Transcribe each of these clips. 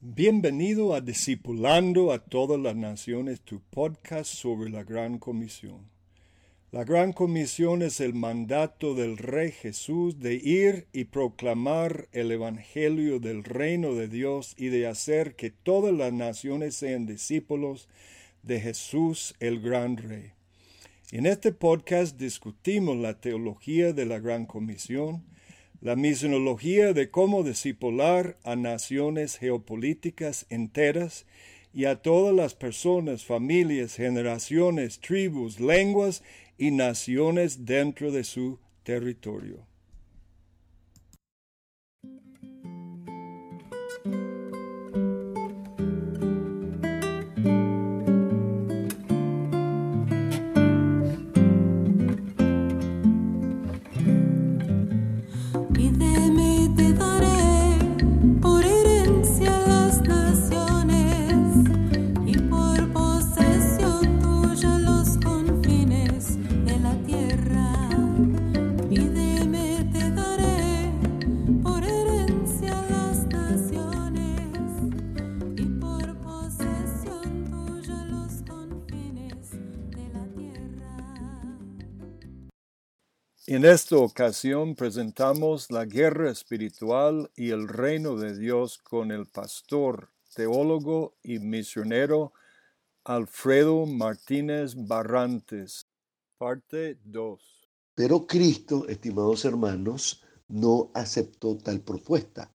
Bienvenido a Discipulando a todas las naciones, tu podcast sobre la Gran Comisión. La Gran Comisión es el mandato del Rey Jesús de ir y proclamar el Evangelio del reino de Dios y de hacer que todas las naciones sean discípulos de Jesús el Gran Rey. En este podcast discutimos la teología de la Gran Comisión, la misionología de cómo discipular a naciones geopolíticas enteras y a todas las personas, familias, generaciones, tribus, lenguas y naciones dentro de su territorio. En esta ocasión presentamos la guerra espiritual y el reino de Dios con el pastor, teólogo y misionero Alfredo Martínez Barrantes. Parte 2. Pero Cristo, estimados hermanos, no aceptó tal propuesta.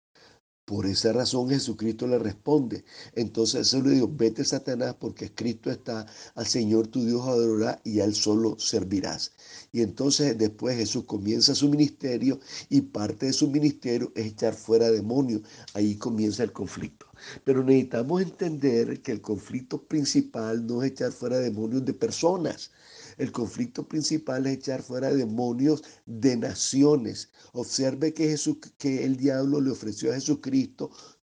Por esa razón Jesucristo le responde. Entonces se le dijo, vete Satanás porque Cristo está, al Señor tu Dios adorará y a Él solo servirás. Y entonces después Jesús comienza su ministerio y parte de su ministerio es echar fuera demonios. Ahí comienza el conflicto. Pero necesitamos entender que el conflicto principal no es echar fuera demonios de personas, el conflicto principal es echar fuera demonios de naciones. Observe que, Jesús, que el diablo le ofreció a Jesucristo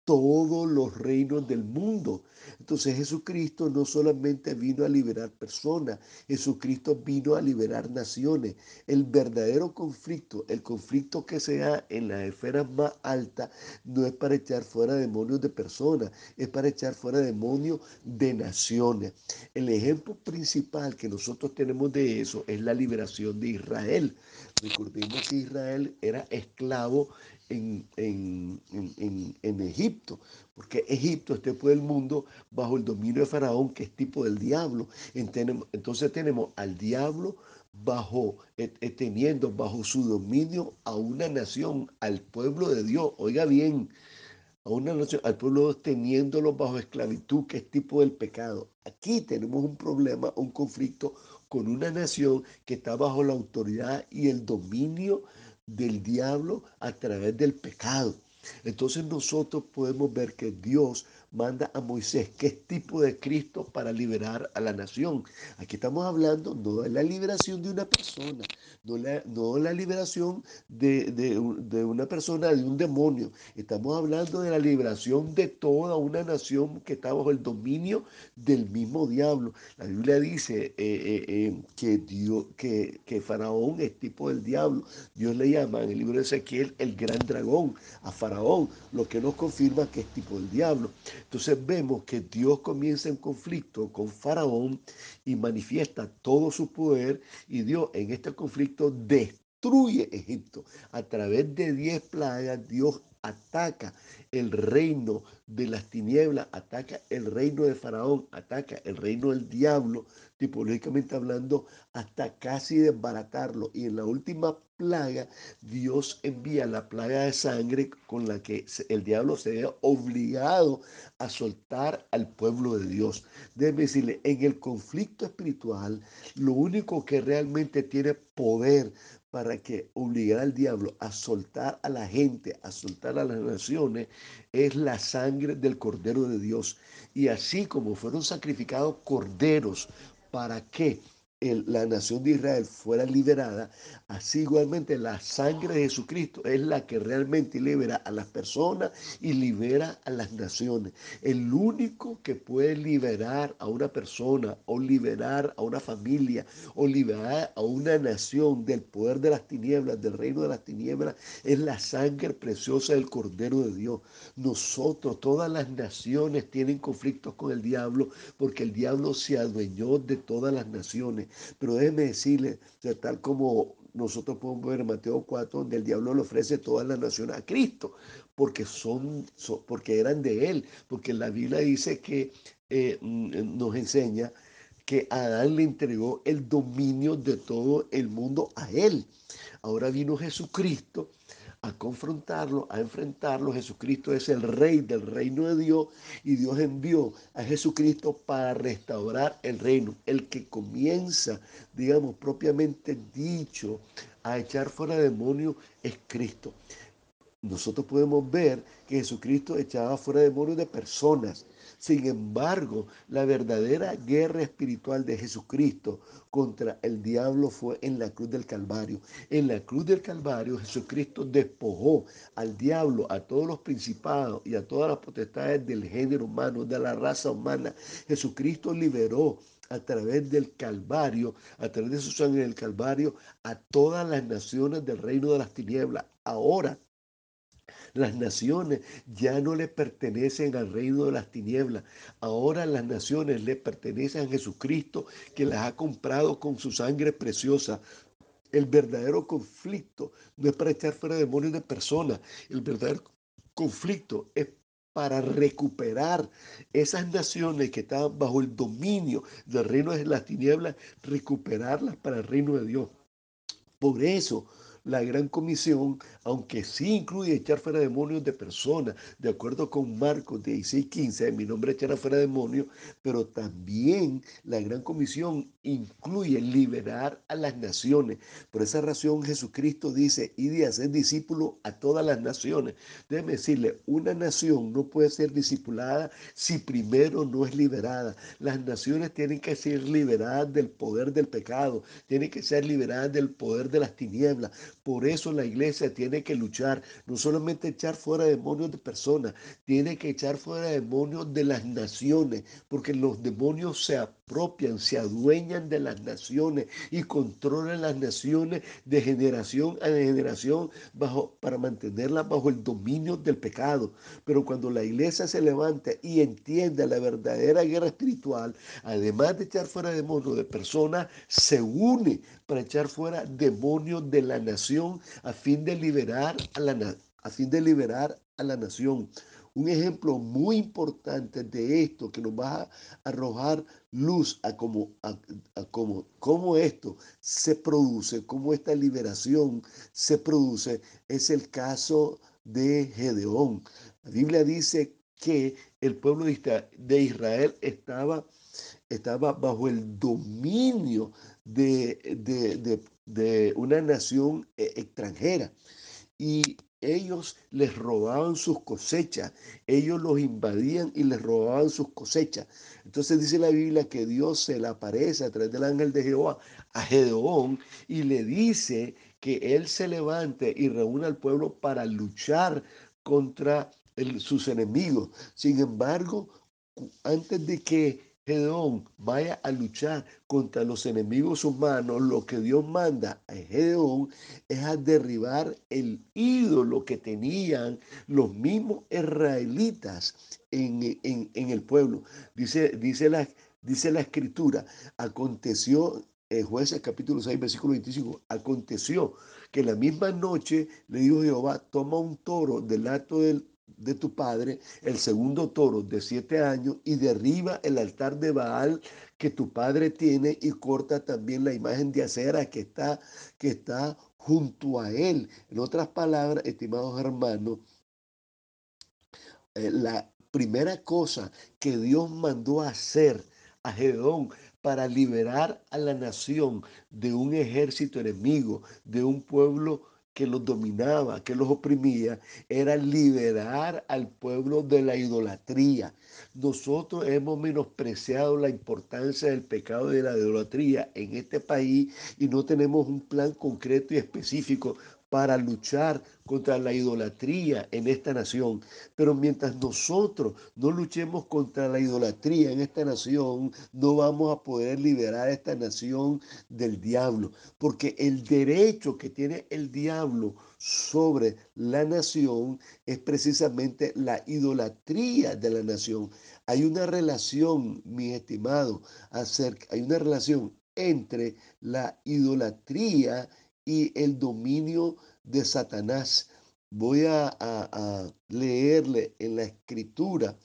todos los reinos del mundo. Entonces Jesucristo no solamente vino a liberar personas, Jesucristo vino a liberar naciones. El verdadero conflicto, el conflicto que se da en las esferas más altas, no es para echar fuera demonios de personas, es para echar fuera demonios de naciones. El ejemplo principal que nosotros tenemos de eso es la liberación de Israel. Recordemos que Israel era esclavo en, en, Egipto, porque Egipto este pueblo del mundo bajo el dominio de Faraón, que es tipo del diablo. Entonces tenemos al diablo bajo, eh, eh, teniendo bajo su dominio a una nación, al pueblo de Dios. Oiga bien, a una nación, al pueblo teniéndolo bajo esclavitud, que es tipo del pecado. Aquí tenemos un problema, un conflicto con una nación que está bajo la autoridad y el dominio del diablo a través del pecado. Entonces nosotros podemos ver que Dios manda a Moisés qué tipo de Cristo para liberar a la nación. Aquí estamos hablando no de la liberación de una persona, no la, no la liberación de, de, una persona, de un demonio. Estamos hablando de la liberación de toda una nación que está bajo el dominio del mismo diablo. La Biblia dice eh, eh, eh, que, Dios, que, que Faraón es tipo del diablo. Dios le llama en el libro de Ezequiel el gran dragón a Faraón, lo que nos confirma que es tipo del diablo. Entonces vemos que Dios comienza en conflicto con Faraón y manifiesta todo su poder y Dios en este conflicto destruye Egipto. A través de diez plagas Dios ataca el reino de las tinieblas, ataca el reino de Faraón, ataca el reino del diablo, tipológicamente hablando, hasta casi desbaratarlo. Y en la última plaga, Dios envía la plaga de sangre con la que el diablo se ve obligado a soltar al pueblo de Dios. Déjeme decirle, en el conflicto espiritual, lo único que realmente tiene poder para que obligar al diablo a soltar a la gente, a soltar a las naciones, es la sangre del Cordero de Dios. Y así como fueron sacrificados corderos, ¿para qué? la nación de Israel fuera liberada, así igualmente la sangre de Jesucristo es la que realmente libera a las personas y libera a las naciones. El único que puede liberar a una persona o liberar a una familia o liberar a una nación del poder de las tinieblas, del reino de las tinieblas, es la sangre preciosa del Cordero de Dios. Nosotros, todas las naciones tienen conflictos con el diablo porque el diablo se adueñó de todas las naciones. Pero déjeme decirle, tal como nosotros podemos ver Mateo 4, donde el diablo le ofrece todas las naciones a Cristo, porque, son, porque eran de él, porque la Biblia dice que eh, mm, nos enseña que Adán le entregó el dominio de todo el mundo a él. Ahora vino Jesucristo a confrontarlo, a enfrentarlo. Jesucristo es el rey del reino de Dios y Dios envió a Jesucristo para restaurar el reino. El que comienza, digamos, propiamente dicho, a echar fuera demonios es Cristo. Nosotros podemos ver que Jesucristo echaba fuera demonios de personas sin embargo, la verdadera guerra espiritual de Jesucristo contra el diablo fue en la cruz del Calvario. En la cruz del Calvario Jesucristo despojó al diablo, a todos los principados y a todas las potestades del género humano, de la raza humana. Jesucristo liberó a través del Calvario, a través de su sangre del Calvario, a todas las naciones del reino de las tinieblas. Ahora las naciones ya no le pertenecen al reino de las tinieblas. Ahora las naciones le pertenecen a Jesucristo que las ha comprado con su sangre preciosa. El verdadero conflicto no es para echar fuera demonios de personas. El verdadero conflicto es para recuperar esas naciones que estaban bajo el dominio del reino de las tinieblas, recuperarlas para el reino de Dios. Por eso la gran comisión, aunque sí incluye echar fuera demonios de personas, de acuerdo con Marcos 16, 15, mi nombre echará fuera demonios, pero también la gran comisión incluye liberar a las naciones. Por esa razón Jesucristo dice, y de hacer discípulo a todas las naciones. Déjeme decirle, una nación no puede ser discipulada si primero no es liberada. Las naciones tienen que ser liberadas del poder del pecado, tienen que ser liberadas del poder de las tinieblas. Por eso la iglesia tiene que luchar, no solamente echar fuera demonios de personas, tiene que echar fuera demonios de las naciones, porque los demonios se apropian, se adueñan de las naciones y controlan las naciones de generación a generación bajo, para mantenerlas bajo el dominio del pecado. Pero cuando la iglesia se levanta y entiende la verdadera guerra espiritual, además de echar fuera demonios de personas, se une para echar fuera demonios de la nación a fin de liberar a la, a fin de liberar a la nación. Un ejemplo muy importante de esto que nos va a arrojar luz a cómo, a, cómo, esto se produce, cómo esta liberación se produce, es el caso de Gedeón. La Biblia dice que el pueblo de Israel estaba, estaba bajo el dominio de, de, una nación eh, extranjera. Y ellos les robaban sus cosechas, ellos los invadían y les robaban sus cosechas. Entonces dice la Biblia que Dios se le aparece a través del ángel de Jehová a Gedeón y le dice que él se levante y reúna al pueblo para luchar contra sus enemigos. Sin embargo, antes de que Gedeón vaya a luchar contra los enemigos humanos, lo que Dios manda a Gedeón es a derribar el ídolo que tenían los mismos israelitas en, el pueblo. Dice, dice, la, dice la escritura, aconteció en jueces capítulo 6, versículo 25, aconteció que la misma noche le dijo Jehová, toma un toro del acto del de tu padre, el segundo toro de siete años, y derriba el altar de Baal que tu padre tiene y corta también la imagen de acera que está, que está junto a él. En otras palabras, estimados hermanos, eh, la primera cosa que Dios mandó hacer a Gedeón para liberar a la nación de un ejército enemigo, de un pueblo que los dominaba, que los oprimía, era liberar al pueblo de la idolatría. Nosotros hemos menospreciado la importancia del pecado y de la idolatría en este país y no tenemos un plan concreto y específico para luchar contra la idolatría en esta nación. Pero mientras nosotros no luchemos contra la idolatría en esta nación, no vamos a poder liberar a esta nación del diablo. Porque el derecho que tiene el diablo sobre la nación es precisamente la idolatría de la nación. Hay una relación, mi estimado, hay una relación entre la idolatría y el dominio de Satanás. Voy a, leerle en la escritura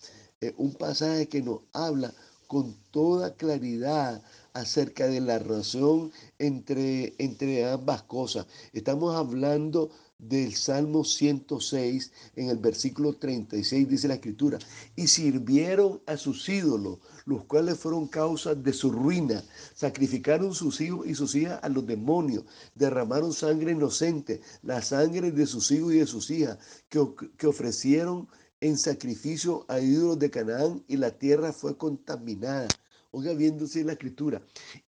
eh, un pasaje que nos habla con toda claridad acerca de la razón entre, entre ambas cosas. Estamos hablando del Salmo 106, en el versículo 36, dice la escritura, y sirvieron a sus ídolos, los cuales fueron causa de su ruina, sacrificaron sus hijos y sus hijas a los demonios, derramaron sangre inocente, la sangre de sus hijos y de sus hijas, que, que ofrecieron en sacrificio a ídolos de Canaán y la tierra fue contaminada. Oiga, viéndose la escritura.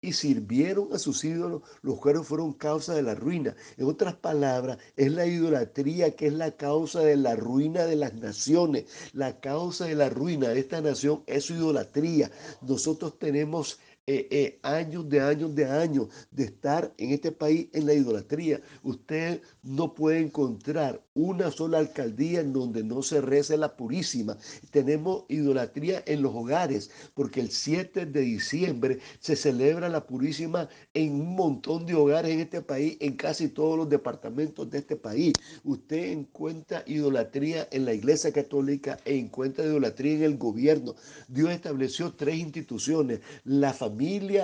Y sirvieron a sus ídolos, los cuales fueron causa de la ruina. En otras palabras, es la idolatría que es la causa de la ruina de las naciones. La causa de la ruina de esta nación es su idolatría. Nosotros tenemos eh, eh, años de años de años de estar en este país en la idolatría. Usted no puede encontrar una sola alcaldía en donde no se rece la purísima. Tenemos idolatría en los hogares, porque el 7 de diciembre se celebra la purísima en un montón de hogares en este país, en casi todos los departamentos de este país. Usted encuentra idolatría en la iglesia católica e encuentra idolatría en el gobierno. Dios estableció tres instituciones, la familia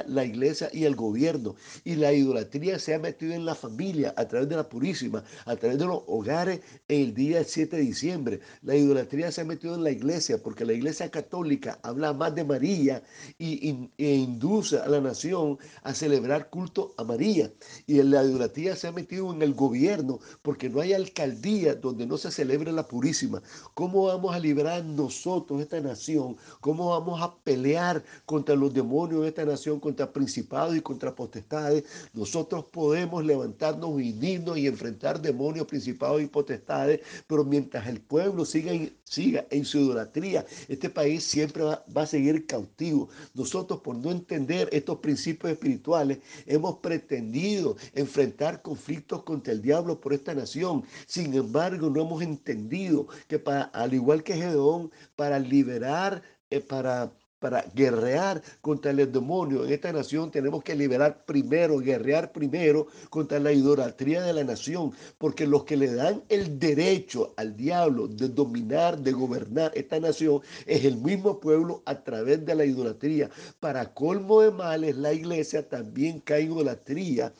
la iglesia y el gobierno. Y la idolatría se ha metido en la familia a través de la Purísima, a través de los hogares en el día 7 de diciembre. La idolatría se ha metido en la iglesia porque la iglesia católica habla más de María y, e induce a la nación a celebrar culto a María. Y la idolatría se ha metido en el gobierno porque no hay alcaldía donde no se celebre la Purísima. ¿Cómo vamos a liberar nosotros esta nación? ¿Cómo vamos a pelear contra los demonios de esta nación contra principados y contra potestades, nosotros podemos levantarnos, unirnos y enfrentar demonios, principados y potestades, pero mientras el pueblo siga en, siga en su idolatría, este país siempre va, va a seguir cautivo. Nosotros por no entender estos principios espirituales hemos pretendido enfrentar conflictos contra el diablo por esta nación. Sin embargo, no hemos entendido que para, al igual que Gedeón, para liberar, eh, para para guerrear contra el demonio en esta nación tenemos que liberar primero, guerrear primero contra la idolatría de la nación, porque los que le dan el derecho al diablo de dominar, de gobernar esta nación, es el mismo pueblo a través de la idolatría. Para colmo de males, la iglesia también cae en idolatría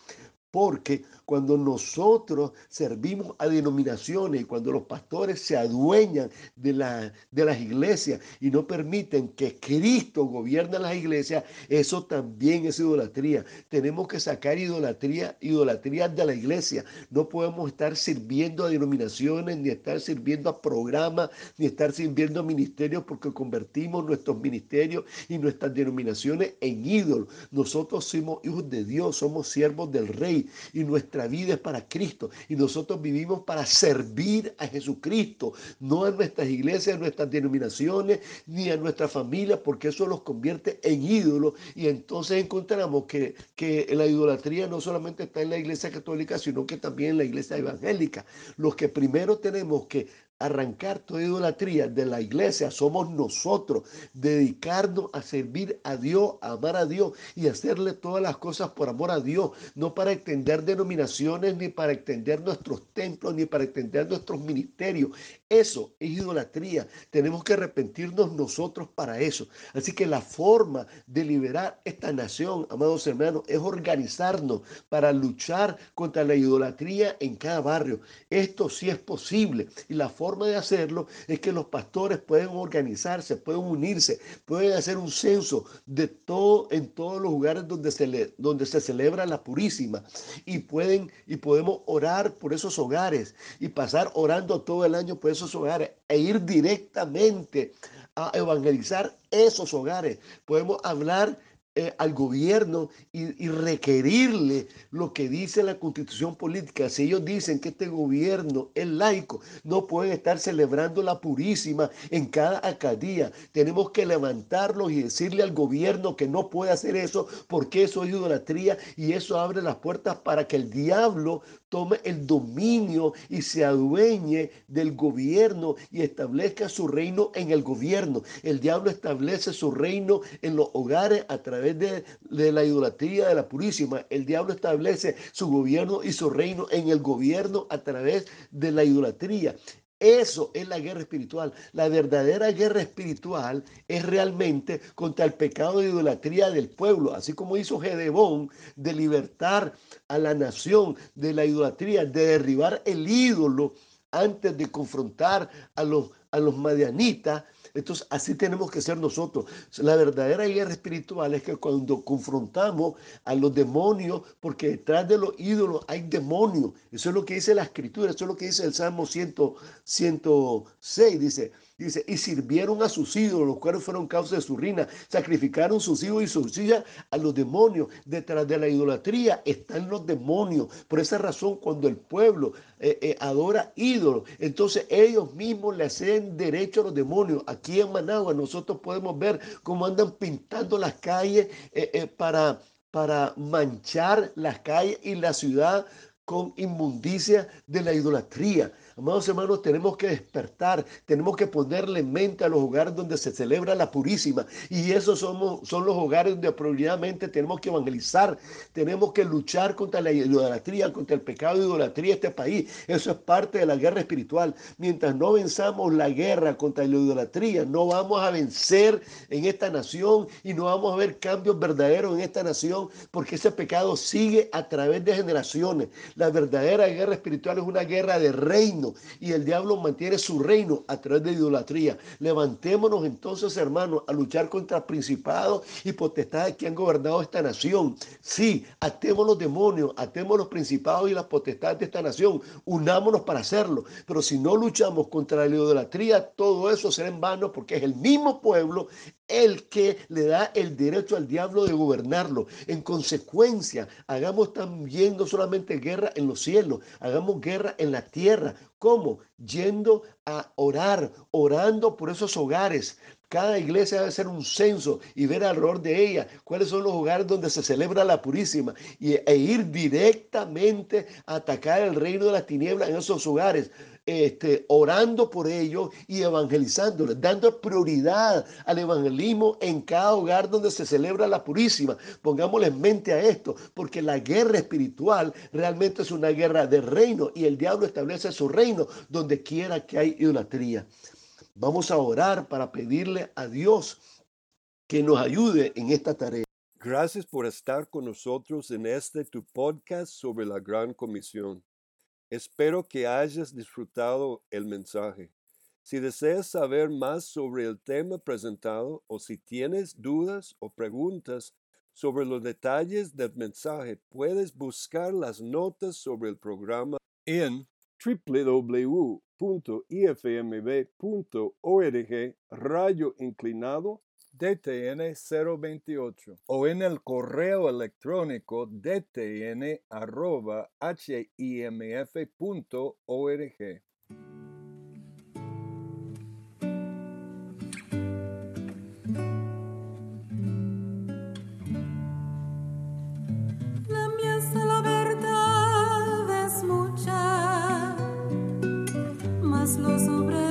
porque cuando nosotros servimos a denominaciones y cuando los pastores se adueñan de, la, de las iglesias y no permiten que Cristo gobierne las iglesias, eso también es idolatría. Tenemos que sacar idolatría, idolatría de la iglesia. No podemos estar sirviendo a denominaciones, ni estar sirviendo a programas, ni estar sirviendo a ministerios porque convertimos nuestros ministerios y nuestras denominaciones en ídolos. Nosotros somos hijos de Dios, somos siervos del rey y nuestra vida es para Cristo y nosotros vivimos para servir a Jesucristo, no a nuestras iglesias, a nuestras denominaciones, ni a nuestra familia, porque eso los convierte en ídolos y entonces encontramos que, que la idolatría no solamente está en la iglesia católica, sino que también en la iglesia evangélica. Los que primero tenemos que arrancar toda idolatría de la iglesia somos nosotros, dedicarnos a servir a Dios, a amar a Dios y hacerle todas las cosas por amor a Dios, no para extender denominaciones, ni para extender nuestros templos, ni para extender nuestros ministerios. Eso es idolatría. Tenemos que arrepentirnos nosotros para eso. Así que la forma de liberar esta nación, amados hermanos, es organizarnos para luchar contra la idolatría en cada barrio. Esto sí es posible y la forma forma de hacerlo es que los pastores pueden organizarse, pueden unirse, pueden hacer un censo de todo en todos los lugares donde se, donde se celebra la purísima y pueden y podemos orar por esos hogares y pasar orando todo el año por esos hogares e ir directamente a evangelizar esos hogares. Podemos hablar eh, al gobierno y, requerirle lo que dice la constitución política. Si ellos dicen que este gobierno es laico, no pueden estar celebrando la purísima en cada alcaldía. Tenemos que levantarlos y decirle al gobierno que no puede hacer eso porque eso es idolatría y eso abre las puertas para que el diablo tome el dominio y se adueñe del gobierno y establezca su reino en el gobierno. El diablo establece su reino en los hogares a través de, de la idolatría de la purísima. El diablo establece su gobierno y su reino en el gobierno a través de la idolatría. Eso es la guerra espiritual. La verdadera guerra espiritual es realmente contra el pecado de idolatría del pueblo, así como hizo Gedebón de libertar a la nación de la idolatría, de derribar el ídolo antes de confrontar a los, a los madianitas entonces, así tenemos que ser nosotros. La verdadera guerra espiritual es que cuando confrontamos a los demonios, porque detrás de los ídolos hay demonios. Eso es lo que dice la escritura, eso es lo que dice el Salmo 100, 106. Dice, Dice, y sirvieron a sus ídolos, los cuales fueron causa de su ruina. Sacrificaron sus hijos y sus hijas a los demonios. Detrás de la idolatría están los demonios. Por esa razón, cuando el pueblo eh, eh, adora ídolos, entonces ellos mismos le hacen derecho a los demonios. Aquí en Managua nosotros podemos ver cómo andan pintando las calles eh, para, para manchar las calles y la ciudad con inmundicia de la idolatría. Amados hermanos, tenemos que despertar, tenemos que ponerle mente a los hogares donde se celebra la purísima. Y esos son los hogares donde prioritariamente tenemos que evangelizar, tenemos que luchar contra la idolatría, contra el pecado de idolatría de este país. Eso es parte de la guerra espiritual. Mientras no venzamos la guerra contra la idolatría, no vamos a vencer en esta nación y no vamos a ver cambios verdaderos en esta nación porque ese pecado sigue a través de generaciones. La verdadera guerra espiritual es una guerra de reino y el diablo mantiene su reino a través de idolatría. Levantémonos entonces, hermanos, a luchar contra principados y potestades que han gobernado esta nación. Sí, atemos los demonios, atemos los principados y las potestades de esta nación. Unámonos para hacerlo. Pero si no luchamos contra la idolatría, todo eso será en vano porque es el mismo pueblo el que le da el derecho al diablo de gobernarlo. En consecuencia, hagamos también no solamente guerra en los cielos, hagamos guerra en la tierra ¿Cómo? Yendo a orar, orando por esos hogares. Cada iglesia debe hacer un censo y ver alrededor de ella cuáles son los hogares donde se celebra la purísima y, e ir directamente a atacar el reino de las tinieblas en esos hogares este, orando por ellos y evangelizándoles, dando prioridad al evangelismo en cada hogar donde se celebra la purísima. Pongámosle en mente a esto, porque la guerra espiritual realmente es una guerra de reino y el diablo establece su reino donde quiera que hay idolatría. Vamos a orar para pedirle a Dios que nos ayude en esta tarea. Gracias por estar con nosotros en este tu podcast sobre la Gran Comisión. Espero que hayas disfrutado el mensaje. Si deseas saber más sobre el tema presentado o si tienes dudas o preguntas sobre los detalles del mensaje, puedes buscar las notas sobre el programa en www.ifmb.org rayo inclinado DTN028 o en el correo electrónico dtn.himf.org. los hombres.